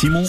Simon.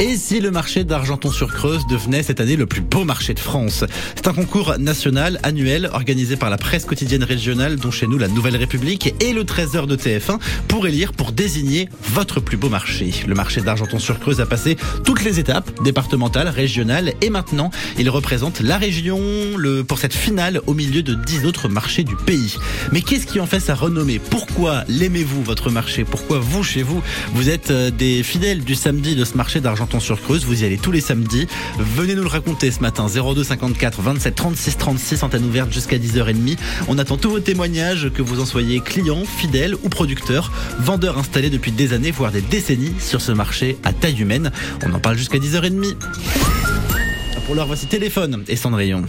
Et si le marché d'Argenton-sur-Creuse devenait cette année le plus beau marché de France C'est un concours national annuel organisé par la presse quotidienne régionale, dont chez nous la Nouvelle République et le Trésor de TF1 pour élire, pour désigner votre plus beau marché. Le marché d'Argenton-sur-Creuse a passé toutes les étapes, départementales, régionales, et maintenant il représente la région le, pour cette finale au milieu de 10 autres marchés du pays. Mais qu'est-ce qui en fait sa renommée? Pourquoi l'aimez-vous votre marché? Pourquoi vous chez vous vous êtes euh, des fidèles du samedi de ce marché d'Argenton-sur-Creuse. Vous y allez tous les samedis. Venez nous le raconter ce matin. 02 54 27 36 36 antenne ouverte jusqu'à 10h30. On attend tous vos témoignages, que vous en soyez client, fidèle ou producteur, vendeur installé depuis des années, voire des décennies sur ce marché à taille humaine. On en parle jusqu'à 10h30. Pour l'heure, voici téléphone et Cendrillon.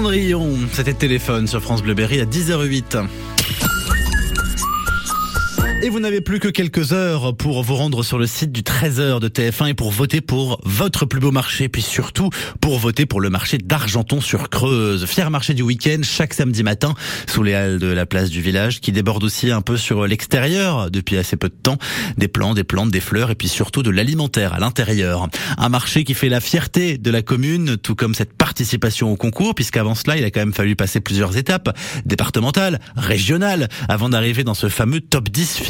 Cendrillon, c'était téléphone sur France Bleu Berry à 10h08. Et vous n'avez plus que quelques heures pour vous rendre sur le site du 13h de TF1 et pour voter pour votre plus beau marché, puis surtout pour voter pour le marché d'Argenton-sur-Creuse. Fier marché du week-end chaque samedi matin sous les halles de la place du village qui déborde aussi un peu sur l'extérieur depuis assez peu de temps. Des plants, des plantes, des fleurs et puis surtout de l'alimentaire à l'intérieur. Un marché qui fait la fierté de la commune, tout comme cette participation au concours, puisqu'avant cela, il a quand même fallu passer plusieurs étapes, départementales, régionales, avant d'arriver dans ce fameux top 10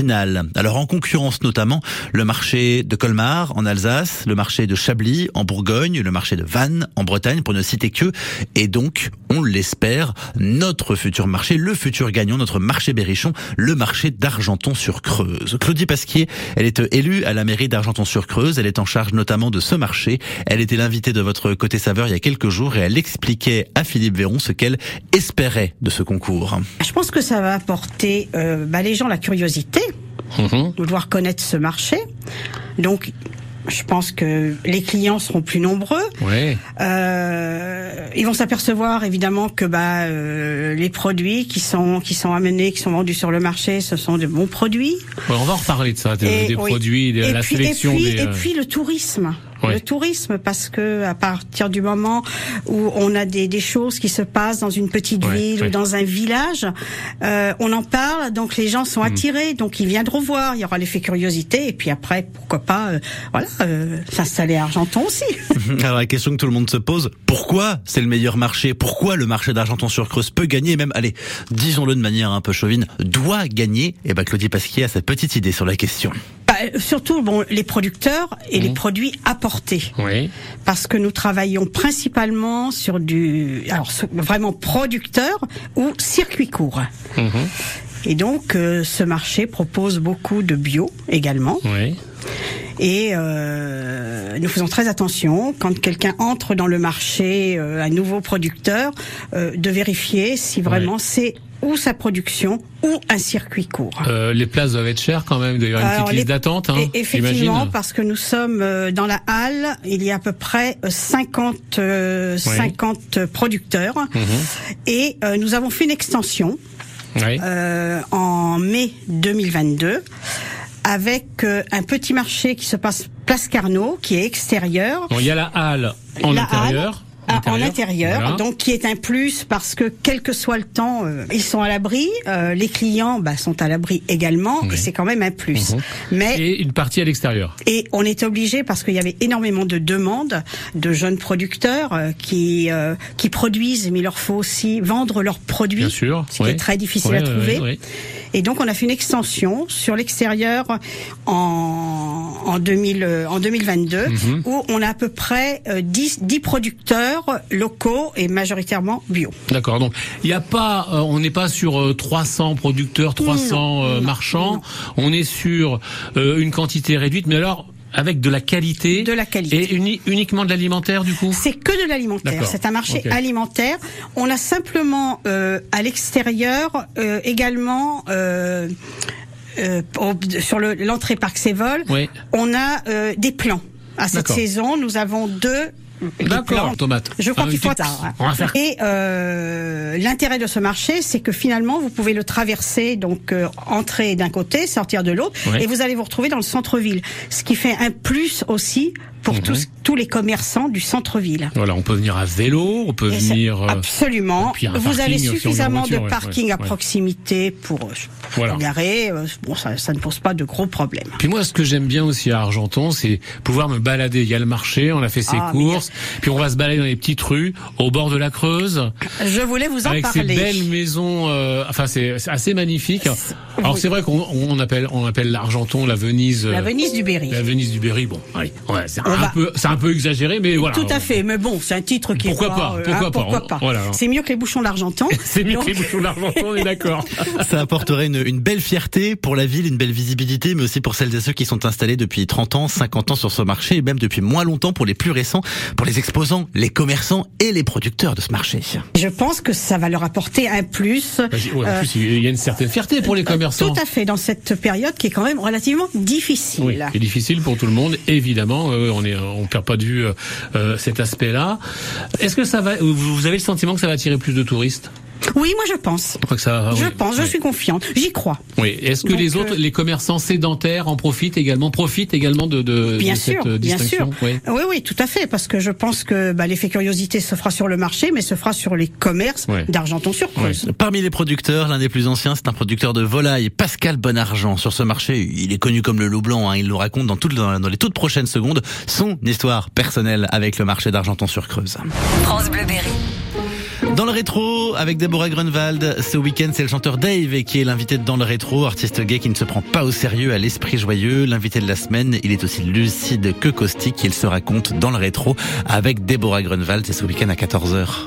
alors en concurrence notamment le marché de Colmar en Alsace, le marché de Chablis en Bourgogne, le marché de Vannes en Bretagne pour ne citer que, et donc on l'espère notre futur marché, le futur gagnant, notre marché Berrichon, le marché d'Argenton-sur-Creuse. Claudie Pasquier, elle est élue à la mairie d'Argenton-sur-Creuse, elle est en charge notamment de ce marché. Elle était l'invitée de votre côté saveur il y a quelques jours et elle expliquait à Philippe Véron ce qu'elle espérait de ce concours. Je pense que ça va apporter euh, bah, les gens la curiosité Mhm. de vouloir connaître ce marché. Donc, je pense que les clients seront plus nombreux. Ouais. Euh, ils vont s'apercevoir évidemment que bah euh, les produits qui sont qui sont amenés, qui sont vendus sur le marché, ce sont de bons produits. Ouais, on va en reparler de ça, de- Et- des oui. produits, de et la puis, sélection et puis, des. et euh, puis le tourisme. Le tourisme, parce que à partir du moment où on a des, des choses qui se passent dans une petite ville ou dans un village, euh, on en parle, donc les gens sont attirés, donc ils viendront voir. Il y aura l'effet curiosité, et puis après, pourquoi pas, euh, voilà, euh, s'installer à Argenton aussi. Alors la question que tout le monde se pose, pourquoi c'est le meilleur marché? Pourquoi le marché d'Argenton-sur-Creuse peut gagner? Et même, allez, disons-le de manière un peu chauvine, doit gagner? Et ben Claudie Pasquier a sa petite idée sur la question. Bah, surtout, bon, les producteurs et les produits apportés. Oui. parce que nous travaillons principalement sur du alors vraiment producteur ou circuit court. Mhm. Et donc euh, ce marché propose beaucoup de bio également. Oui. Et euh, nous faisons très attention quand quelqu'un entre dans le marché, euh, un nouveau producteur, euh, de vérifier si vraiment c'est ou sa production ou un circuit court. Euh, les places doivent être chères quand même. Il doit y avoir une Alors, petite liste d'attente, hein, Effectivement, parce que nous sommes euh, dans la halle, il y a à peu près euh, 50, euh, 50 producteurs. Mhm. Et euh, nous avons fait une extension Oui. euh, en mai 2022 avec euh, un petit marché qui se passe place Carnot, qui est extérieur. Bon, il y a la halle en La intérieur. halle, ah, en intérieur, Voilà. donc qui est un plus parce que quel que soit le temps, euh, ils sont à l'abri, euh, les clients bah, sont à l'abri également, Oui. et c'est quand même un plus. Mhm. Mais Et une partie à l'extérieur. et on est obligé parce qu'il y avait énormément de demandes de jeunes producteurs euh, qui euh, qui produisent, mais il leur faut aussi vendre leurs produits, Bien sûr. ce qui est très difficile à trouver. oui. Et donc on a fait une extension sur l'extérieur en en 2000 euh, en 2022 Mhm. où on a à peu près euh, 10 10 producteurs locaux et majoritairement bio. D'accord. Donc, il n'y a pas, euh, on n'est pas sur euh, 300 producteurs, 300 Non, euh, non, marchands. non. On est sur euh, une quantité réduite, mais alors avec de la qualité. De la qualité. Et uni- uniquement de l'alimentaire, du coup. C'est que de l'alimentaire. C'est un marché alimentaire. On a simplement euh, à l'extérieur euh, également euh, euh, sur le- l'entrée Parc Sévol, Oui. on a euh, des plans. À cette saison, nous avons deux. D'accord. Tomate. Je crois Ah, qu'il faut faire. Et euh, l'intérêt de ce marché, c'est que finalement, vous pouvez le traverser, donc euh, entrer d'un côté, sortir de l'autre, et vous allez vous retrouver dans le centre-ville. Ce qui fait un plus aussi pour Mhm. tous, tous les commerçants du centre-ville. Voilà, on peut venir à vélo, on peut Et venir. euh, Absolument. Vous parking avez suffisamment voiture, de parking ouais, à ouais. proximité pour, euh, Voilà. pour garer. euh, Bon, ça, ça ne pose pas de gros problèmes. Puis moi, ce que j'aime bien aussi à Argenton, c'est pouvoir me balader. Il y a le marché, on a fait ses Ah, mais courses, puis on va se balader dans les petites rues, au bord de la Creuse, Je voulais vous en avec ces parler. belles maisons. euh, enfin, c'est assez magnifique. Alors oui. c'est vrai qu'on on appelle on appelle l'Argenton la Venise. La Venise du Berry. La Venise du Berry. Bon, allez, ouais, c'est On un va- peu c'est un peu exagéré, mais voilà. Tout à fait, mais bon, c'est un titre qui Pourquoi est pas, euh, pourquoi hein, pas, pourquoi on- pas. voilà. C'est mieux que les bouchons d'Argenton. C'est mieux Donc, que les bouchons d'Argenton, on est d'accord. Ça apporterait une, une belle fierté pour la ville, une belle visibilité, mais aussi pour celles et ceux qui sont installés depuis 30 ans, 50 ans sur ce marché, et même depuis moins longtemps pour les plus récents, pour les exposants, les commerçants et les producteurs de ce marché. Je pense que ça va leur apporter un plus. Bah, ouais, en euh, plus, il y a une certaine fierté pour les commerçants. Tout à fait, dans cette période qui est quand même relativement difficile. Oui, c'est difficile pour tout le monde, évidemment. euh, on est, on perd pas de vue euh, euh, cet aspect-là. Est-ce que ça va Vous avez le sentiment que ça va attirer plus de touristes? Oui, moi je pense. Je crois que ça. Je oui. pense, je suis confiante. J'y crois. Oui. Est-ce que Donc, les autres, euh, les commerçants sédentaires en profitent également, profitent également de, de, Bien de sûr, cette euh, bien sûr. distinction Oui. Oui, oui, tout à fait, parce que je pense que bah, l'effet curiosité se fera sur le marché, mais se fera sur les commerces d'Argenton-sur-Creuse. Parmi les producteurs, l'un des plus anciens, c'est un producteur de volailles, Pascal Bonargent. Sur ce marché, il est connu comme le loup blanc. hein. Il nous raconte dans, dans les toutes prochaines secondes son histoire personnelle avec le marché d'Argenton-sur-Creuse. France Bleu Berry. Dans le rétro, avec Deborah Grunwald, ce week-end, c'est le chanteur Dave qui est l'invité dans le rétro, artiste gay qui ne se prend pas au sérieux, à l'esprit joyeux. L'invité de la semaine, il est aussi lucide que caustique. Il se raconte dans le rétro avec Deborah Grunwald. C'est ce week-end à 14h.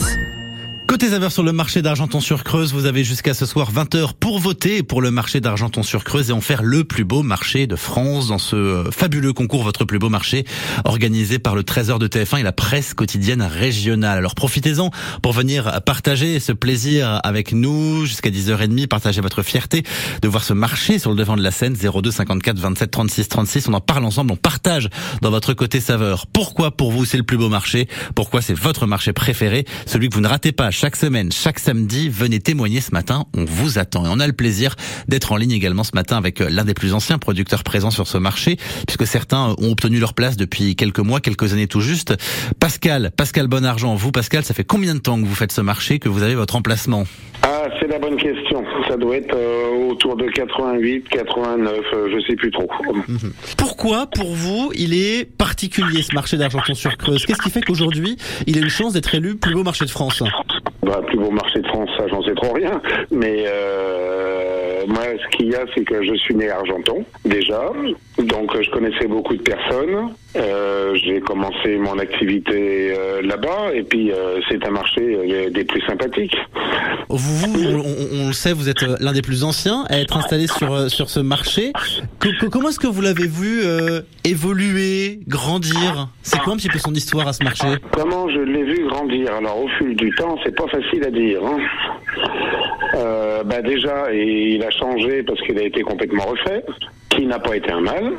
Côté saveur sur le marché d'Argenton-sur-Creuse, vous avez jusqu'à ce soir 20h pour voter pour le marché d'Argenton-sur-Creuse et en faire le plus beau marché de France dans ce euh, fabuleux concours Votre plus beau marché organisé par le Trésor de TF1 et la presse quotidienne régionale. Alors profitez-en pour venir partager ce plaisir avec nous jusqu'à 10h30, partager votre fierté de voir ce marché sur le devant de la scène 02 54 27 36 36. On en parle ensemble, on partage dans votre côté saveur. Pourquoi pour vous c'est le plus beau marché? Pourquoi c'est votre marché préféré? Celui que vous ne ratez pas chaque semaine, chaque samedi. Venez témoigner ce matin, on vous attend. Et on a le plaisir d'être en ligne également ce matin avec l'un des plus anciens producteurs présents sur ce marché, puisque certains ont obtenu leur place depuis quelques mois, quelques années tout juste. Pascal, Pascal Bonargent, vous Pascal, ça fait combien de temps que vous faites ce marché, que vous avez votre emplacement? Ah, c'est la bonne question. Ça doit être euh, autour de 88, 89, euh, je sais plus trop. Pourquoi, pour vous, il est particulier ce marché d'Argenton-sur-Creuse? Qu'est-ce qui fait qu'aujourd'hui, il a une chance d'être élu plus beau marché de France? Bah, plus beau marché de France, ça, j'en sais trop rien. Mais euh, moi, ce qu'il y a, c'est que je suis né à Argenton, déjà. Donc, je connaissais beaucoup de personnes. Euh, J'ai commencé mon activité euh, là-bas. Et puis, euh, c'est un marché des plus sympathiques. Vous, vous, on, le sait, vous êtes l'un des plus anciens à être installé sur sur ce marché. Co- co- comment est-ce que vous l'avez vu évoluer, grandir? C'est quoi un petit peu son histoire à ce marché? Comment je l'ai vu grandir? Alors au fil du temps, c'est pas facile à dire. Hein. Bah déjà, il a changé parce qu'il a été complètement refait, qui n'a pas été un mal.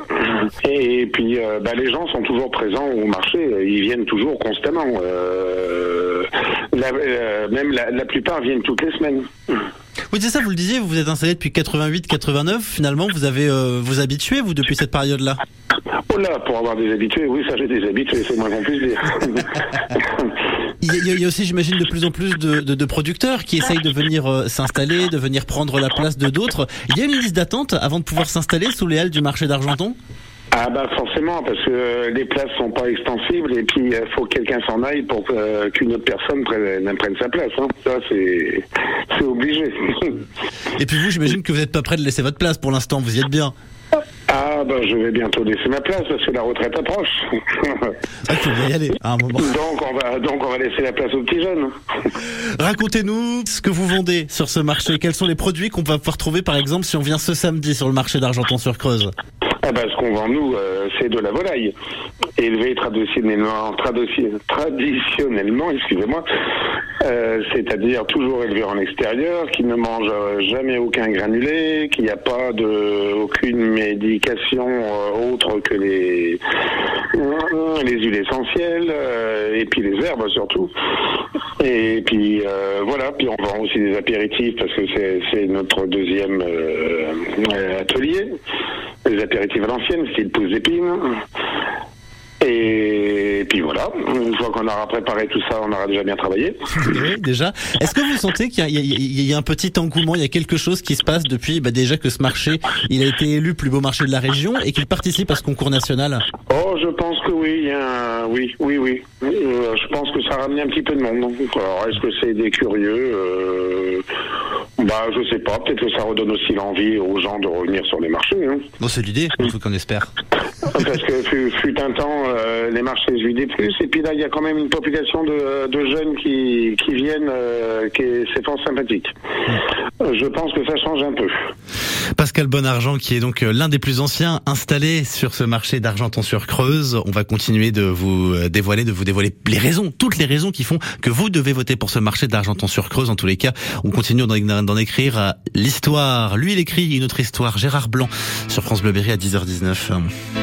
Et puis euh, bah, les gens sont toujours présents au marché, ils viennent toujours constamment. Euh, la- euh, même la, la plupart viennent toutes les semaines. Oui, c'est ça, vous le disiez, vous vous êtes installé depuis 88-89. Finalement, vous avez euh, vous habitué, vous, depuis cette période-là? Oh là, pour avoir des habitués, oui, ça j'ai des habitués, c'est moins qu'on puisse dire. il y, a, il y aussi, j'imagine, de plus en plus de, de- de producteurs qui essayent de venir euh, s'installer, de venir prendre la place de d'autres. Il y a une liste d'attente avant de pouvoir s'installer sous les halles du marché d'Argenton? Ah bah forcément, parce que euh, les places sont pas extensibles et puis il faut que quelqu'un s'en aille pour que- qu'une autre personne prenne, prenne sa place. hein. Ça c'est c'est obligé. Et puis vous, j'imagine que vous n'êtes pas prêt de laisser votre place pour l'instant, vous y êtes bien. ah bah je vais bientôt laisser ma place parce que la retraite approche. Ah, faut bien y aller à un moment. donc on va donc on va laisser la place aux petits jeunes. Racontez-nous ce que vous vendez sur ce marché. Quels sont les produits qu'on va pouvoir trouver, par exemple, si on vient ce samedi sur le marché d'Argenton-sur-Creuse? Ah bah, ce qu'on vend nous, euh, c'est de la volaille, élevée traditionnellement, excusez-moi, euh, c'est-à-dire toujours élevée en extérieur, qui ne mange euh, jamais aucun granulé, qui n'y a pas de aucune médication euh, autre que les les huiles essentielles euh, et puis les herbes surtout. Et puis euh, voilà, puis on vend aussi des apéritifs parce que c'est notre deuxième euh, euh, atelier. Les apéritifs à l'ancienne, style pousse d'épines. Et puis voilà, une fois qu'on aura préparé tout ça, on aura déjà bien travaillé. Oui, déjà. Est-ce que vous sentez qu'il y, a- y a- y a un petit engouement, il y a quelque chose qui se passe depuis bah, déjà que ce marché, il a été élu plus beau marché de la région et qu'il participe à ce concours national? Oh, je pense que oui, il y a un- oui, oui, oui. Euh, je pense que ça ramène un petit peu de monde. Alors, est-ce que c'est des curieux euh, Bah, je sais pas. Peut-être que ça redonne aussi l'envie aux gens de revenir sur les marchés. hein. Bon, c'est l'idée, tout qu'on espère. Parce que fut, fut un temps, euh, les marchés se vidaient plus, et puis là, il y a quand même une population de, de jeunes qui, qui viennent, euh, qui est, c'est fort sympathique. Euh, Je pense que ça change un peu. Pascal Bonargent, qui est donc euh, l'un des plus anciens installés sur ce marché d'Argenton-sur-Creuse. On va continuer de vous euh, dévoiler, de vous dévoiler les raisons, toutes les raisons qui font que vous devez voter pour ce marché d'Argenton-sur-Creuse. En tous les cas, on continue d'en écrire euh, l'histoire. Lui, il écrit une autre histoire. Gérard Blanc sur France Bleu Berry à 10h19.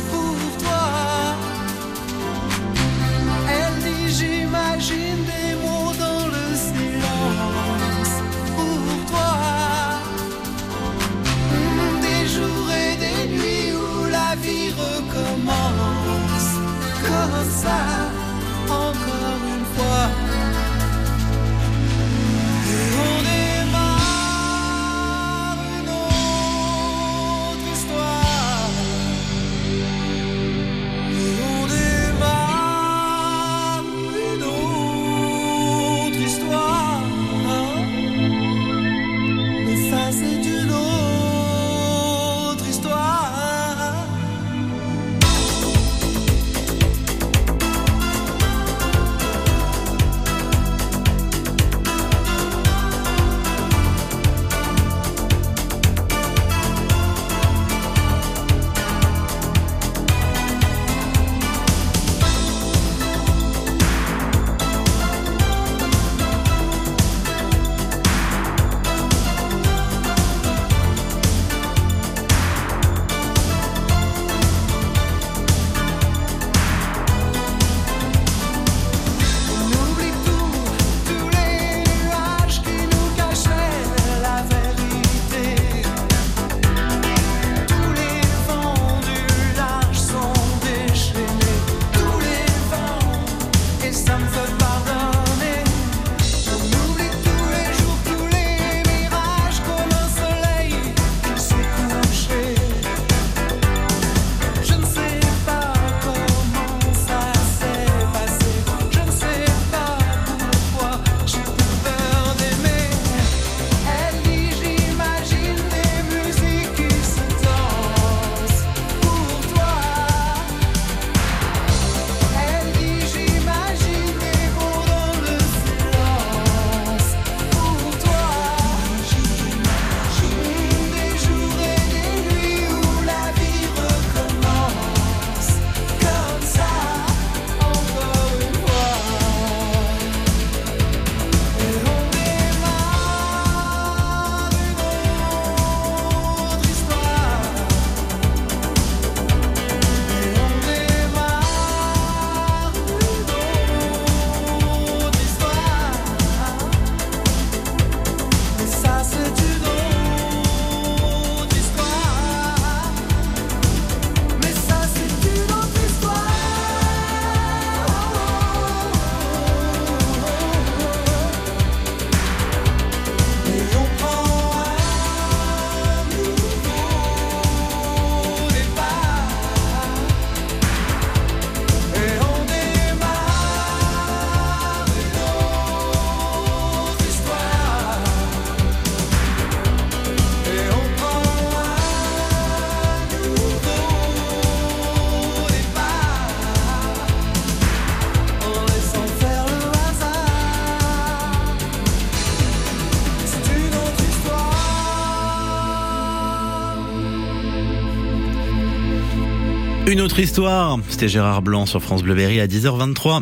Une autre histoire. C'était Gérard Blanc sur France Bleu Berry à 10h23.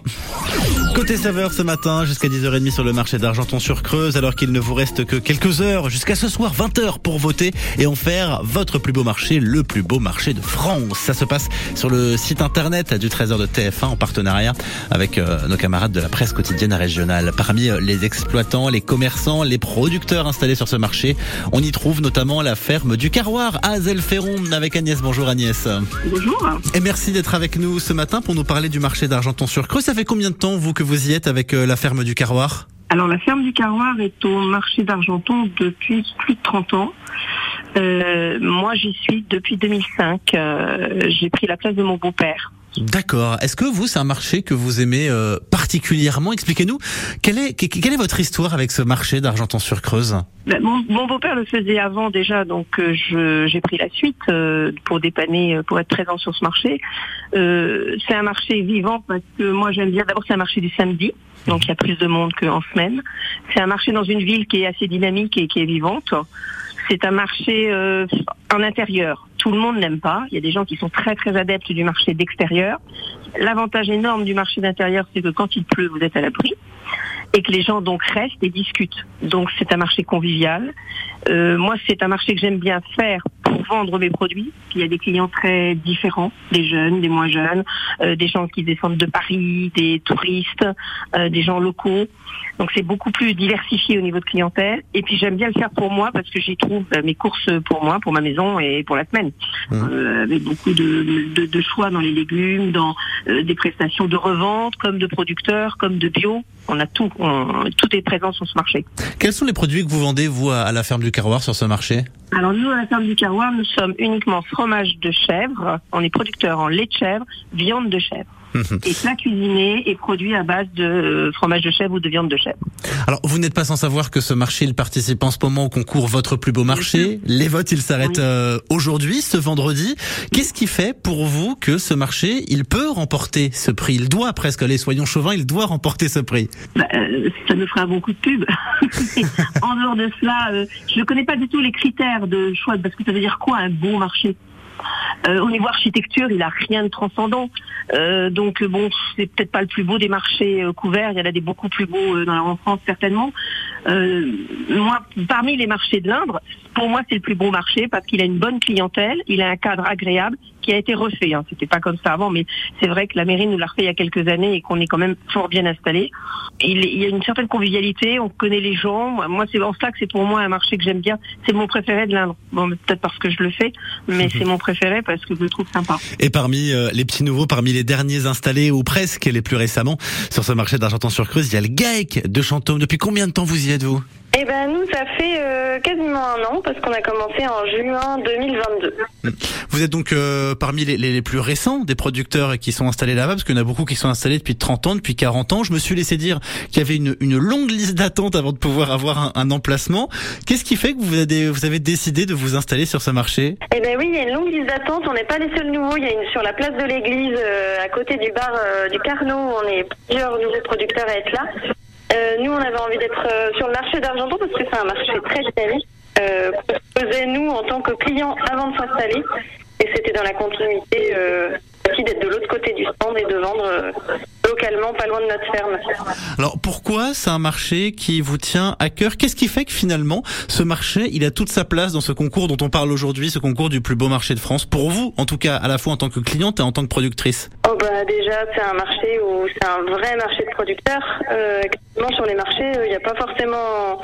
Côté saveur ce matin, jusqu'à 10h30 sur le marché d'Argenton-sur-Creuse, alors qu'il ne vous reste que quelques heures jusqu'à ce soir 20h pour voter et en faire votre plus beau marché, le plus beau marché de France. Ça se passe sur le site internet du Trésor de TF1 en partenariat avec euh, nos camarades de la presse quotidienne régionale. Parmi euh, les exploitants, les commerçants, les producteurs installés sur ce marché, on y trouve notamment la ferme du Carroir à Zelferon avec Agnès. Bonjour Agnès. Bonjour. Et merci d'être avec nous ce matin pour nous parler du marché d'Argenton-sur-Creuse. Ça fait combien de temps, vous, que vous y êtes avec euh, la ferme du Carroir Alors la ferme du Carroir est au marché d'Argenton depuis plus de 30 ans. Euh, moi j'y suis depuis 2005. Euh, J'ai pris la place de mon beau-père. D'accord. Est-ce que vous, c'est un marché que vous aimez euh, particulièrement? Expliquez-nous, quelle est, que- quelle est votre histoire avec ce marché d'Argenton-sur-Creuse Ben, mon mon beau-père le faisait avant déjà, donc euh, j'ai pris la suite euh, pour dépanner, euh, pour être présent sur ce marché. Euh, c'est un marché vivant parce que moi j'aime bien. D'abord c'est un marché du samedi, donc il y a plus de monde qu'en semaine. C'est un marché dans une ville qui est assez dynamique et qui est vivante. C'est un marché euh, en intérieur. Tout le monde n'aime pas. Il y a des gens qui sont très très adeptes du marché d'extérieur. L'avantage énorme du marché d'intérieur, c'est que quand il pleut, vous êtes à l'abri et que les gens donc restent et discutent. Donc c'est un marché convivial. Euh, moi, c'est un marché que j'aime bien faire pour vendre mes produits. Il y a des clients très différents, des jeunes, des moins jeunes, euh, des gens qui descendent de Paris, des touristes, euh, des gens locaux. Donc c'est beaucoup plus diversifié au niveau de clientèle. Et puis j'aime bien le faire pour moi parce que j'y trouve euh, mes courses pour moi, pour ma maison et pour la semaine. Euh, avec beaucoup de, de, de choix dans les légumes, dans des prestations de revente, comme de producteurs, comme de bio. On a tout, on- tout est présent sur ce marché. Quels sont les produits que vous vendez, vous, à la ferme du Carroir sur ce marché? Alors nous, à la ferme du Carroir, nous sommes uniquement fromage de chèvre. On est producteur en lait de chèvre, viande de chèvre. Et plat cuisiné et produit à base de fromage de chèvre ou de viande de chèvre. Alors, vous n'êtes pas sans savoir que ce marché, il participe en ce moment au concours Votre plus beau marché. Les votes, ils s'arrêtent euh, aujourd'hui, ce vendredi. Qu'est-ce qui fait pour vous que ce marché, il peut remporter ce prix? Il doit presque, allez, soyons chauvins, il doit remporter ce prix. Bah, euh, ça me ferait un bon coup de pub. en dehors de cela, euh, je ne connais pas du tout les critères de choix, parce que ça veut dire quoi un bon marché? Euh, Au niveau architecture, il a rien de transcendant. Euh, donc euh, bon, c'est peut-être pas le plus beau des marchés euh, couverts. Il y en a des beaucoup plus beaux euh, dans, en France certainement. Euh, moi, parmi les marchés de l'Indre, pour moi, c'est le plus beau marché parce qu'il a une bonne clientèle, il a un cadre agréable qui a été refait. Hein. C'était pas comme ça avant, mais c'est vrai que la mairie nous l'a refait il y a quelques années et qu'on est quand même fort bien installé. Il, il y a une certaine convivialité, on connaît les gens. Moi, c'est en cela que c'est pour moi un marché que j'aime bien. C'est mon préféré de l'Indre. Bon, peut-être parce que je le fais, mais c'est mon préféré parce que je le trouve sympa. Et parmi euh, les petits nouveaux, parmi les derniers installés ou presque les plus récemment sur ce marché d'Argenton-sur-Creuse, il y a le GAEC de Chantôme. Depuis combien de temps vous y êtes, vous? Eh ben nous, ça fait euh, quasiment un an parce qu'on a commencé en juin 2022. Vous êtes donc euh, parmi les, les, les plus récents des producteurs qui sont installés là-bas, parce qu'il y en a beaucoup qui sont installés depuis 30 ans, depuis 40 ans. Je me suis laissé dire qu'il y avait une, une longue liste d'attente avant de pouvoir avoir un, un emplacement. Qu'est-ce qui fait que vous avez, vous avez décidé de vous installer sur ce marché? Eh ben oui, il y a une longue liste d'attente. On n'est pas les seuls nouveaux. Il y a une sur la place de l'église, euh, à côté du bar euh, du Carnot. On est plusieurs nouveaux producteurs à être là. Euh, nous, on avait envie d'être euh, sur le marché d'Argenton parce que c'est un marché très dynamique. Euh, qu'on faisait nous en tant que clients avant de s'installer. Et c'était dans la continuité euh, aussi d'être de l'autre côté du stand et de vendre euh, localement, pas loin de notre ferme. Alors pourquoi c'est un marché qui vous tient à cœur? Qu'est-ce qui fait que finalement ce marché il a toute sa place dans ce concours dont on parle aujourd'hui, ce concours du plus beau marché de France? Pour vous, en tout cas, à la fois en tant que cliente et en tant que productrice? Oh bah déjà c'est un marché où c'est un vrai marché de producteurs. Euh, sur les marchés, euh, il n'y a pas forcément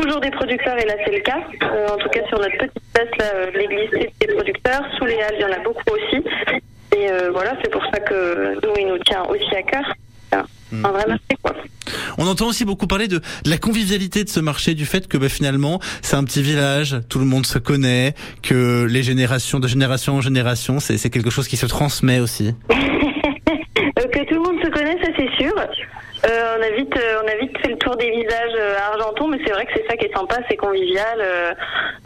toujours des producteurs et là c'est le cas. Euh, en tout cas sur notre petite place l'église c'est des producteurs. Sous les halles il y en a beaucoup aussi. Et euh, voilà c'est pour ça que nous il nous tient aussi à cœur. C'est un- vrai marché quoi. On entend aussi beaucoup parler de, de la convivialité de ce marché, du fait que bah, finalement c'est un petit village, tout le monde se connaît, que les générations de génération en génération, c'est c'est quelque chose qui se transmet aussi. Euh, que tout le monde se connaît, ça c'est sûr. Euh, on a vite, euh, on a vite fait le tour des visages euh, à Argenton, mais c'est vrai que c'est ça qui est sympa, c'est convivial. euh,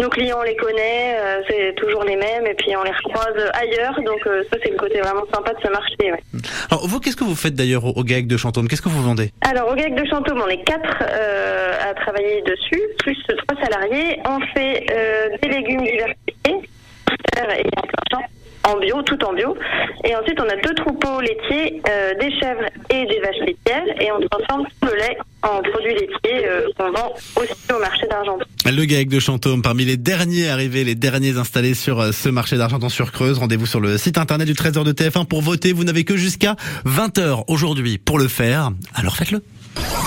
nos clients on les connaît, c'est toujours les mêmes, et puis on les recroise ailleurs, donc ça c'est le côté vraiment sympa de ce marché. ouais. Alors vous, qu'est-ce que vous faites d'ailleurs au, au GAEC de Chantôme Qu'est-ce que vous vendez? Alors au GAEC de Chantôme, on est quatre à travailler dessus, plus trois salariés. On fait des légumes diversifiés, et en bio, tout en bio. Et ensuite, on a deux troupeaux laitiers, euh, des chèvres et des vaches laitières, et on transforme tout le lait en produits laitiers euh, qu'on vend aussi au marché d'Argenton. Le GAEC de Chantôme, parmi les derniers arrivés, les derniers installés sur euh, ce marché d'Argenton-sur-Creuse. Rendez-vous sur le site internet du Trésor de TF1 pour voter. Vous n'avez que jusqu'à 20h aujourd'hui pour le faire. Alors faites-le.